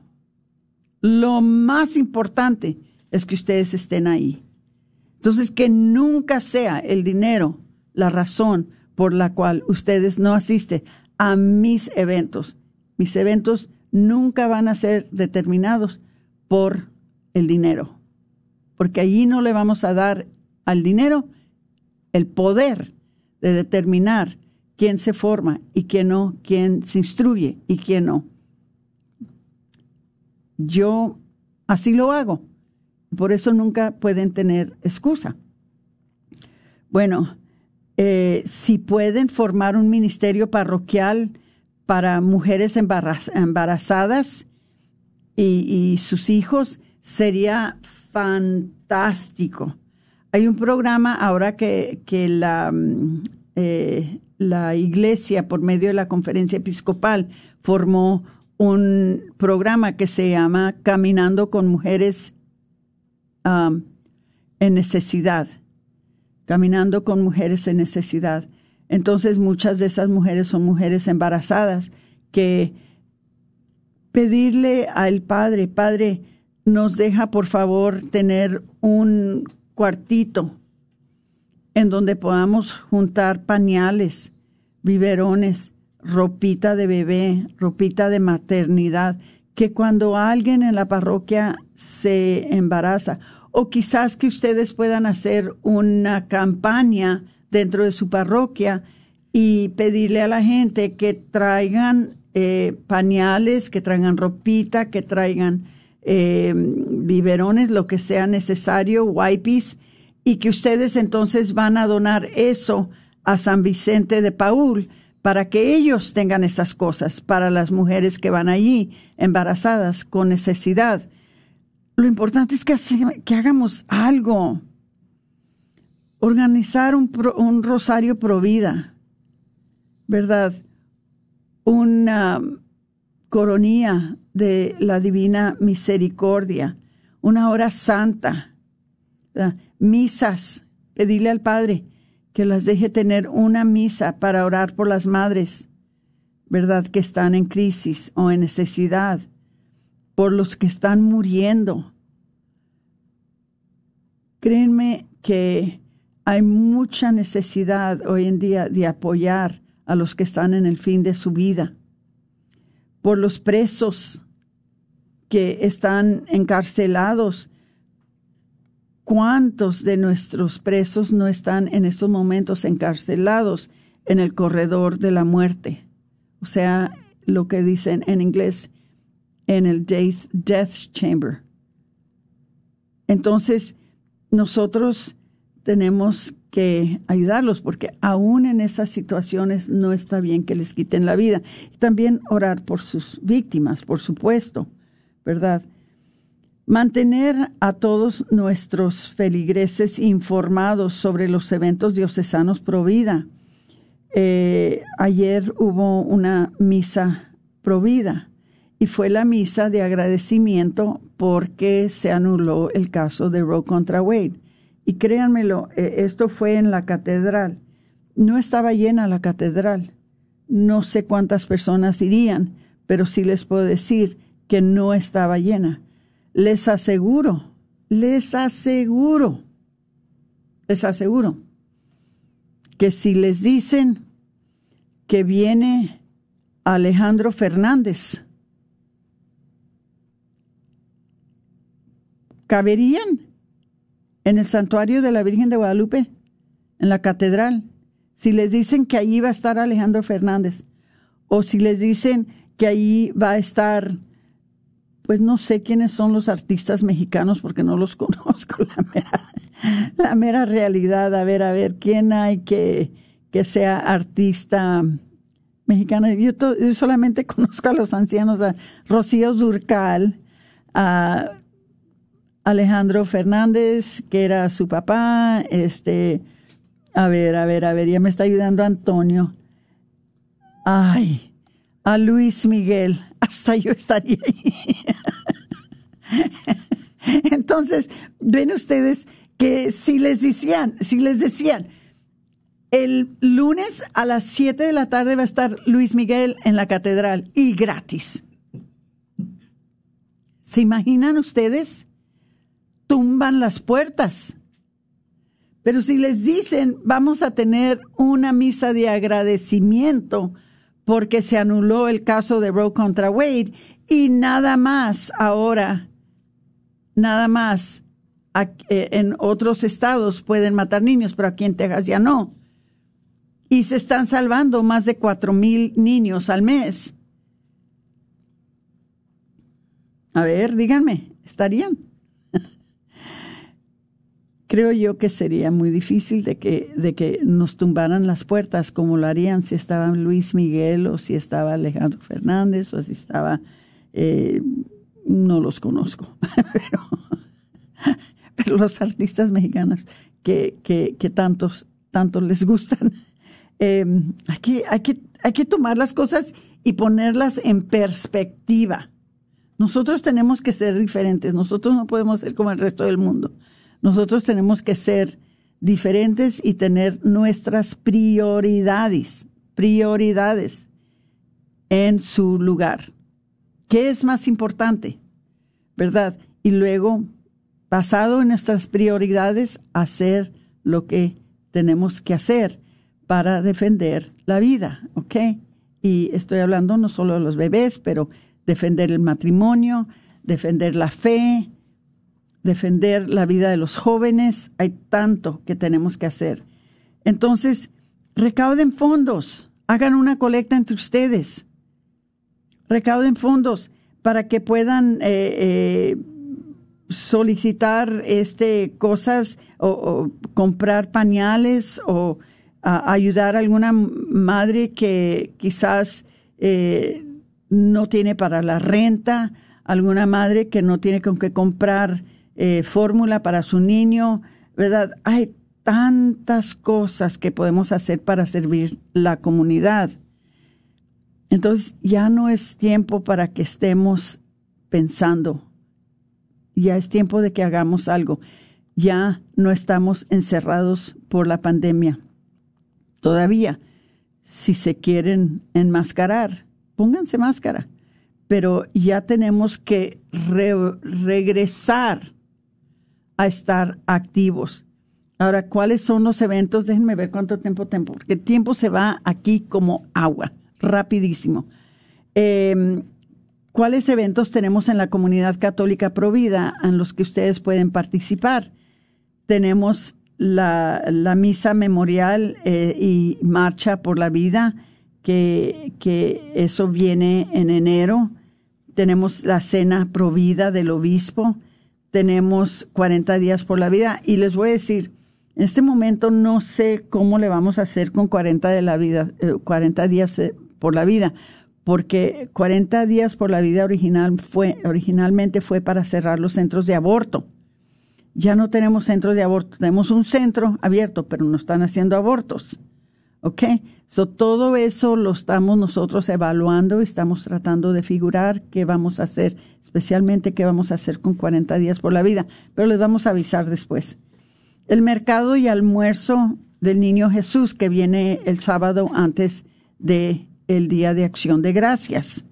Lo más importante es que ustedes estén ahí. Entonces, que nunca sea el dinero la razón por la cual ustedes no asisten a mis eventos. Mis eventos nunca van a ser determinados por el dinero, porque allí no le vamos a dar al dinero el poder de determinar quién se forma y quién no, quién se instruye y quién no. Yo así lo hago, por eso nunca pueden tener excusa. Bueno, eh, si pueden formar un ministerio parroquial para mujeres embarazadas y, sus hijos, sería fantástico. Hay un programa ahora que, que la, mm, eh, la iglesia, por medio de la conferencia episcopal, formó un programa que se llama Caminando con Mujeres en Necesidad caminando con mujeres en necesidad. Entonces muchas de esas mujeres son mujeres embarazadas que pedirle al Padre, Padre, nos deja por favor tener un cuartito en donde podamos juntar pañales, biberones, ropita de bebé, ropita de maternidad, que cuando alguien en la parroquia se embaraza o quizás que ustedes puedan hacer una campaña dentro de su parroquia y pedirle a la gente que traigan eh, pañales, que traigan ropita, que traigan eh, biberones, lo que sea necesario, wipes, y que ustedes entonces van a donar eso a San Vicente de Paul para que ellos tengan esas cosas para las mujeres que van allí embarazadas con necesidad. Lo importante es que, hagamos algo. Organizar un, un rosario pro vida, ¿verdad? Una coronía de la divina misericordia, una hora santa, misas, pedirle al Padre que las deje tener una misa para orar por las madres, ¿verdad? Que están en crisis o en necesidad por los que están muriendo. Créanme que hay mucha necesidad hoy en día de apoyar a los que están en el fin de su vida, por los presos que están encarcelados. ¿Cuántos de nuestros presos no están en estos momentos encarcelados en el corredor de la muerte? O sea, lo que dicen en inglés, en el death, death chamber. Entonces, nosotros tenemos que ayudarlos porque aún en esas situaciones no está bien que les quiten la vida. También orar por sus víctimas, por supuesto, ¿verdad? Mantener a todos nuestros feligreses informados sobre los eventos diocesanos pro vida. Eh, ayer hubo una misa pro vida y fue la misa de agradecimiento porque se anuló el caso de Roe contra Wade. Y créanmelo, eh, esto fue en la catedral. No estaba llena la catedral. No sé cuántas personas irían, pero sí les puedo decir que no estaba llena. Les aseguro les aseguro, les aseguro que si les dicen que viene Alejandro Fernández, ¿caberían en el santuario de la Virgen de Guadalupe, en la catedral? Si les dicen que allí va a estar Alejandro Fernández, o si les dicen que allí va a estar, pues no sé quiénes son los artistas mexicanos porque no los conozco, la mera, la mera realidad. A ver, a ver, ¿quién hay que, que sea artista mexicano? Yo, solamente conozco a los ancianos, a Rocío Durcal, a Alejandro Fernández, que era su papá, este, a ver, a ver, a ver, ya me está ayudando Antonio. Ay, a Luis Miguel, hasta yo estaría ahí. Entonces, ven ustedes que si les decían, si les decían, el lunes a las 7 de la tarde va a estar Luis Miguel en la catedral y gratis. ¿Se imaginan ustedes? Tumban las puertas. Pero si les dicen, vamos a tener una misa de agradecimiento porque se anuló el caso de Roe contra Wade y nada más ahora, nada más eh, en otros estados pueden matar niños, pero aquí en Texas ya no. Y se están salvando más de cuatro mil niños al mes. A ver, díganme, ¿estarían? Creo yo que sería muy difícil de que, de que nos tumbaran las puertas como lo harían si estaba Luis Miguel o si estaba Alejandro Fernández o si estaba, eh, no los conozco, pero, los artistas mexicanos que, que, que tantos, tantos les gustan. Eh, hay, que, hay, que, hay que tomar las cosas y ponerlas en perspectiva. Nosotros tenemos que ser diferentes, nosotros no podemos ser como el resto del mundo. Nosotros tenemos que ser diferentes y tener nuestras prioridades, prioridades en su lugar. ¿Qué es más importante? ¿Verdad? Y luego, basado en nuestras prioridades, hacer lo que tenemos que hacer para defender la vida, ¿ok? Y estoy hablando no solo de los bebés, pero defender el matrimonio, defender la fe, defender la vida de los jóvenes, hay tanto que tenemos que hacer. Entonces, recauden fondos, hagan una colecta entre ustedes, recauden fondos para que puedan eh, eh, solicitar este, cosas o, comprar pañales o ayudar a alguna madre que quizás eh, no tiene para la renta, alguna madre que no tiene con qué comprar eh, fórmula para su niño, ¿verdad? Hay tantas cosas que podemos hacer para servir la comunidad. Entonces ya no es tiempo para que estemos pensando, ya es tiempo de que hagamos algo. Ya no estamos encerrados por la pandemia. Todavía, si se quieren enmascarar, pónganse máscara. Pero ya tenemos que regresar a estar activos. Ahora, ¿cuáles son los eventos? Déjenme ver cuánto tiempo tengo, porque tiempo se va aquí como agua, rapidísimo. Em, ¿Cuáles eventos tenemos en la comunidad católica Provida en los que ustedes pueden participar? Tenemos la, misa memorial eh, y marcha por la vida, que, que eso viene en enero. Tenemos la cena Provida del obispo tenemos 40 días por la vida y les voy a decir, en este momento no sé cómo le vamos a hacer con 40 de la vida, 40 eh, días eh, por la vida, porque 40 días por la vida original fue originalmente fue para cerrar los centros de aborto. Ya no tenemos centros de aborto, tenemos un centro abierto, pero no están haciendo abortos. ¿Ok? So, todo eso lo estamos nosotros evaluando y estamos tratando de figurar qué vamos a hacer, especialmente qué vamos a hacer con 40 días por la vida, pero les vamos a avisar después. El mercado y almuerzo del niño Jesús que viene el sábado antes de el Día de Acción de Gracias.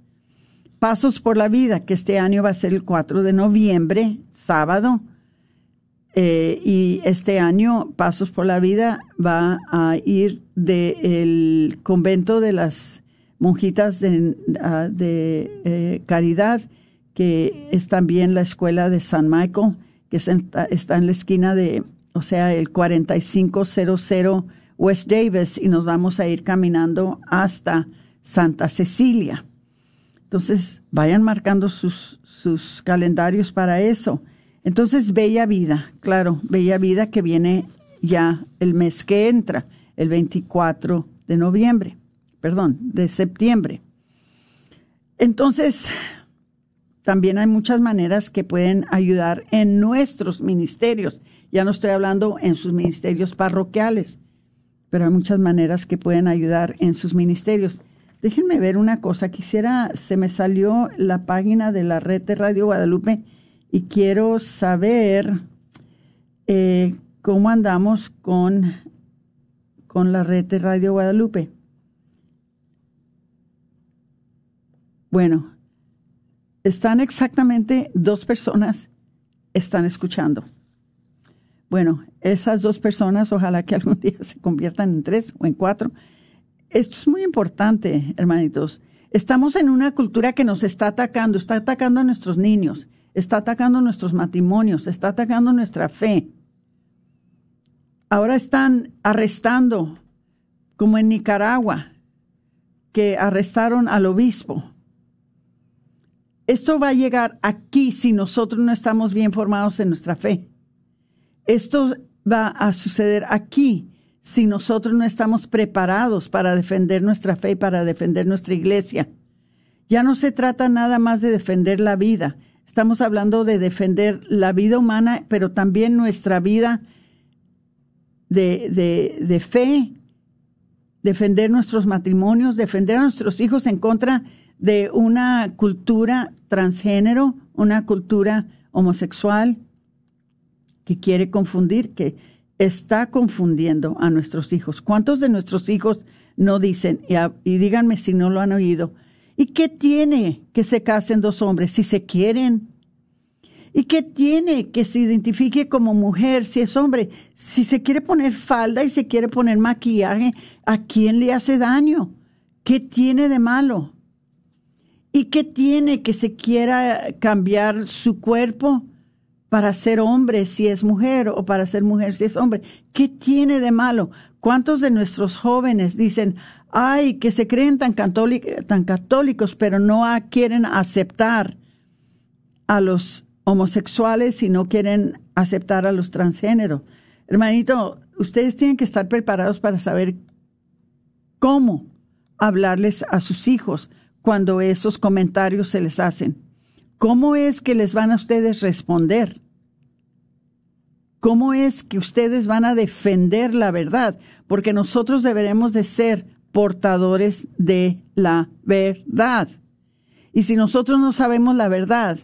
Pasos por la Vida, que este año va a ser el 4 de noviembre, sábado. Eh, y este año Pasos por la Vida va a ir del convento de las monjitas de, ah, de eh, caridad, que es también la escuela de San Michael, que está en la esquina de, o sea, el 4500 West Davis, y nos vamos a ir caminando hasta Santa Cecilia. Entonces, vayan marcando sus, sus calendarios para eso. Entonces, Bella Vida, claro, Bella Vida que viene ya el mes que entra, el 24 de noviembre, perdón, de septiembre. Entonces, también hay muchas maneras que pueden ayudar en nuestros ministerios. Ya no estoy hablando en sus ministerios parroquiales, pero hay muchas maneras que pueden ayudar en sus ministerios. Déjenme ver una cosa. Quisiera, se me salió la página de la red de Radio Guadalupe y quiero saber eh, cómo andamos con, con la red de Radio Guadalupe. Bueno, están exactamente dos personas están escuchando. Bueno, esas dos personas, ojalá que algún día se conviertan en tres o en cuatro. Esto es muy importante, hermanitos. Estamos en una cultura que nos está atacando, está atacando a nuestros niños, está atacando nuestros matrimonios, está atacando nuestra fe. Ahora están arrestando, como en Nicaragua, que arrestaron al obispo. Esto va a llegar aquí si nosotros no estamos bien formados en nuestra fe. Esto va a suceder aquí si nosotros no estamos preparados para defender nuestra fe y para defender nuestra iglesia. Ya no se trata nada más de defender la vida. Estamos hablando de defender la vida humana, pero también nuestra vida de, de, de fe, defender nuestros matrimonios, defender a nuestros hijos en contra de una cultura transgénero, una cultura homosexual, que quiere confundir, que está confundiendo a nuestros hijos. ¿Cuántos de nuestros hijos no dicen, y, díganme si no lo han oído, ¿y qué tiene que se casen dos hombres si se quieren? ¿Y qué tiene que se identifique como mujer si es hombre? Si se quiere poner falda y se quiere poner maquillaje, ¿a quién le hace daño? ¿Qué tiene de malo? ¿Y qué tiene que se quiera cambiar su cuerpo? para ser hombre si es mujer o para ser mujer si es hombre. ¿Qué tiene de malo? ¿Cuántos de nuestros jóvenes dicen, ay, que se creen tan, tan católicos, pero no quieren aceptar a los homosexuales y no quieren aceptar a los transgéneros? Hermanito, ustedes tienen que estar preparados para saber cómo hablarles a sus hijos cuando esos comentarios se les hacen. ¿Cómo es que les van a ustedes responder? ¿Cómo es que ustedes van a defender la verdad? Porque nosotros deberemos de ser portadores de la verdad. Y si nosotros no sabemos la verdad,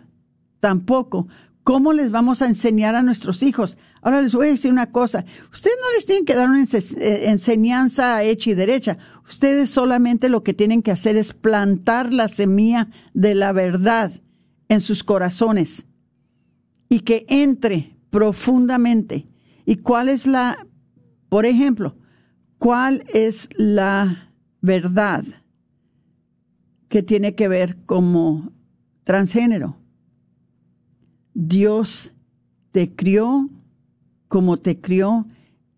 tampoco, ¿cómo les vamos a enseñar a nuestros hijos? Ahora les voy a decir una cosa, ustedes no les tienen que dar una eh, enseñanza hecha y derecha, ustedes solamente lo que tienen que hacer es plantar la semilla de la verdad en sus corazones y que entre profundamente. ¿Y cuál es la, por ejemplo, cuál es la verdad que tiene que ver como transgénero? Dios te crió como te crió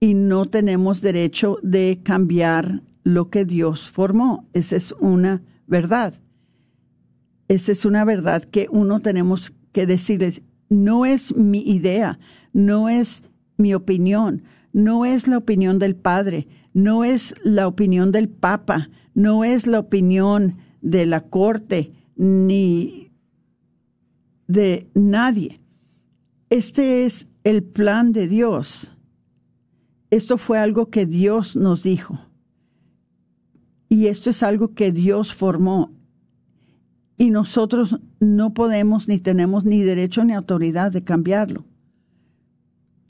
y no tenemos derecho de cambiar lo que Dios formó. Esa es una verdad. Esa es una verdad que uno tenemos que decirles, no es mi idea, no es mi opinión, no es la opinión del Padre, no es la opinión del Papa, no es la opinión de la Corte, ni de nadie. Este es el plan de Dios. Esto fue algo que Dios nos dijo. Y esto es algo que Dios formó y nosotros no podemos ni tenemos ni derecho ni autoridad de cambiarlo.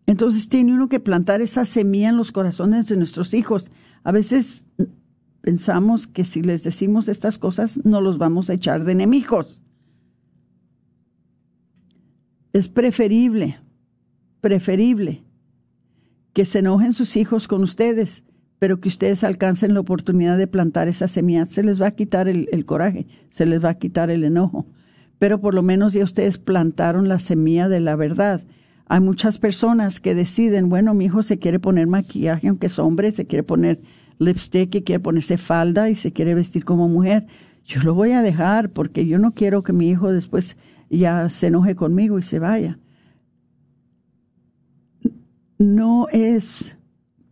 Entonces tiene uno que plantar esa semilla en los corazones de nuestros hijos. A veces pensamos que si les decimos estas cosas no los vamos a echar de enemigos. Es preferible, preferible que se enojen sus hijos con ustedes, pero que ustedes alcancen la oportunidad de plantar esa semilla. Se les va a quitar el, coraje, se les va a quitar el enojo, pero por lo menos ya ustedes plantaron la semilla de la verdad. Hay muchas personas que deciden, bueno, mi hijo se quiere poner maquillaje, aunque es hombre, se quiere poner lipstick y quiere ponerse falda y se quiere vestir como mujer. Yo lo voy a dejar porque yo no quiero que mi hijo después ya se enoje conmigo y se vaya. No es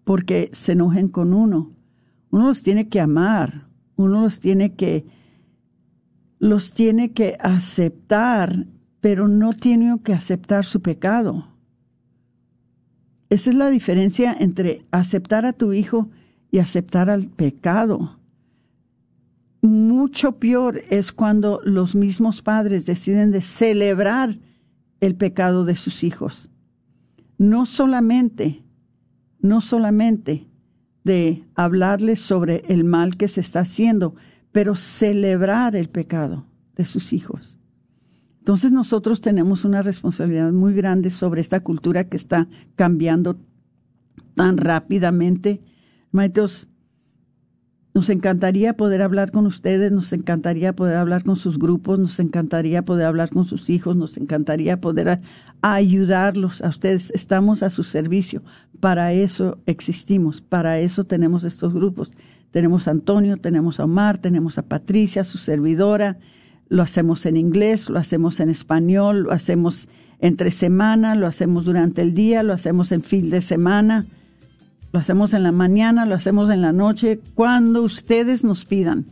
porque se enojen con uno. Uno los tiene que amar, uno los tiene que los tiene que aceptar, pero no tiene que aceptar su pecado. Esa es la diferencia entre aceptar a tu hijo y aceptar al pecado. Mucho peor es cuando los mismos padres deciden de celebrar el pecado de sus hijos. No solamente, no solamente de hablarles sobre el mal que se está haciendo, pero celebrar el pecado de sus hijos. Entonces nosotros tenemos una responsabilidad muy grande sobre esta cultura que está cambiando tan rápidamente. Maestros, nos encantaría poder hablar con ustedes, nos encantaría poder hablar con sus grupos, nos encantaría poder hablar con sus hijos, nos encantaría poder ayudarlos a ustedes. Estamos a su servicio. Para eso existimos, para eso tenemos estos grupos. Tenemos a Antonio, tenemos a Omar, tenemos a Patricia, su servidora. Lo hacemos en inglés, lo hacemos en español, lo hacemos entre semana, lo hacemos durante el día, lo hacemos en fin de semana, lo hacemos en la mañana, lo hacemos en la noche, cuando ustedes nos pidan.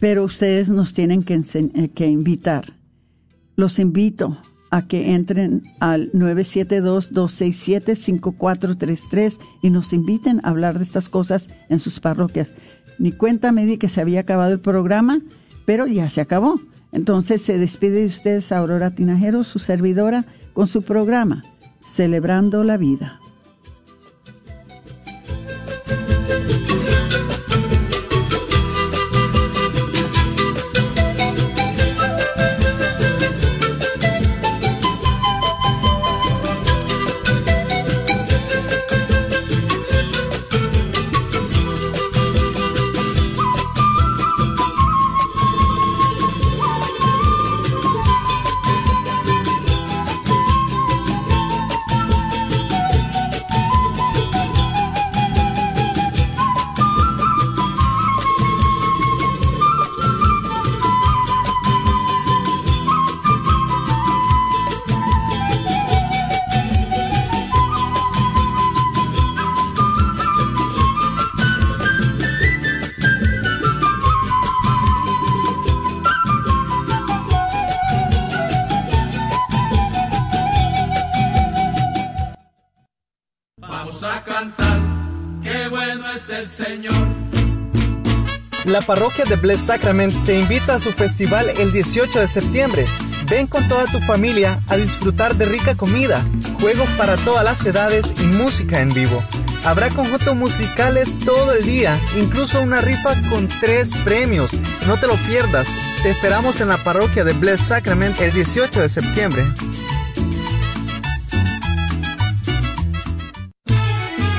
Pero ustedes nos tienen que, eh, invitar. Los invito a que entren al 972-267-5433 y nos inviten a hablar de estas cosas en sus parroquias. Ni cuenta me di que se había acabado el programa, pero ya se acabó. Entonces se despide de ustedes Aurora Tinajero, su servidora, con su programa, Celebrando la Vida. Parroquia de Blessed Sacrament te invita a su festival el 18 de septiembre. Ven con toda tu familia a disfrutar de rica comida, juegos para todas las edades y música en vivo. Habrá conjuntos musicales todo el día, incluso una rifa con tres premios. No te lo pierdas. Te esperamos en la parroquia de Blessed Sacrament el 18 de septiembre.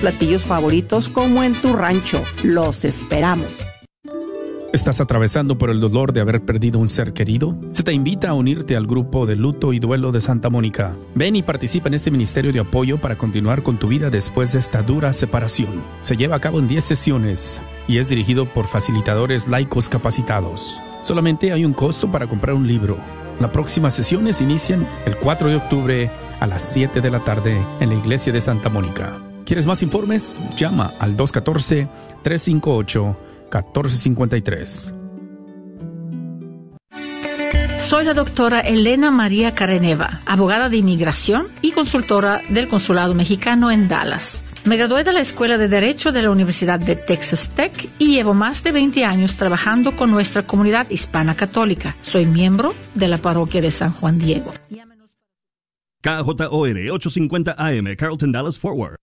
platillos favoritos como en tu rancho. Los esperamos. ¿Estás atravesando por el dolor de haber perdido un ser querido? Se te invita a unirte al grupo de luto y duelo de Santa Mónica. Ven y participa en este ministerio de apoyo para continuar con tu vida después de esta dura separación. Se lleva a cabo en 10 sesiones y es dirigido por facilitadores laicos capacitados. Solamente hay un costo para comprar un libro. Las próximas sesiones inician el 4 de octubre a las 7 de la tarde en la iglesia de Santa Mónica. ¿Quieres más informes? Llama al 214-358-1453. Soy la doctora Elena María Careneva, abogada de inmigración y consultora del Consulado Mexicano en Dallas. Me gradué de la Escuela de Derecho de la Universidad de Texas Tech y llevo más de 20 años trabajando con nuestra comunidad hispana católica. Soy miembro de la parroquia de San Juan Diego. KJOR 850 AM, Carlton Dallas Forward.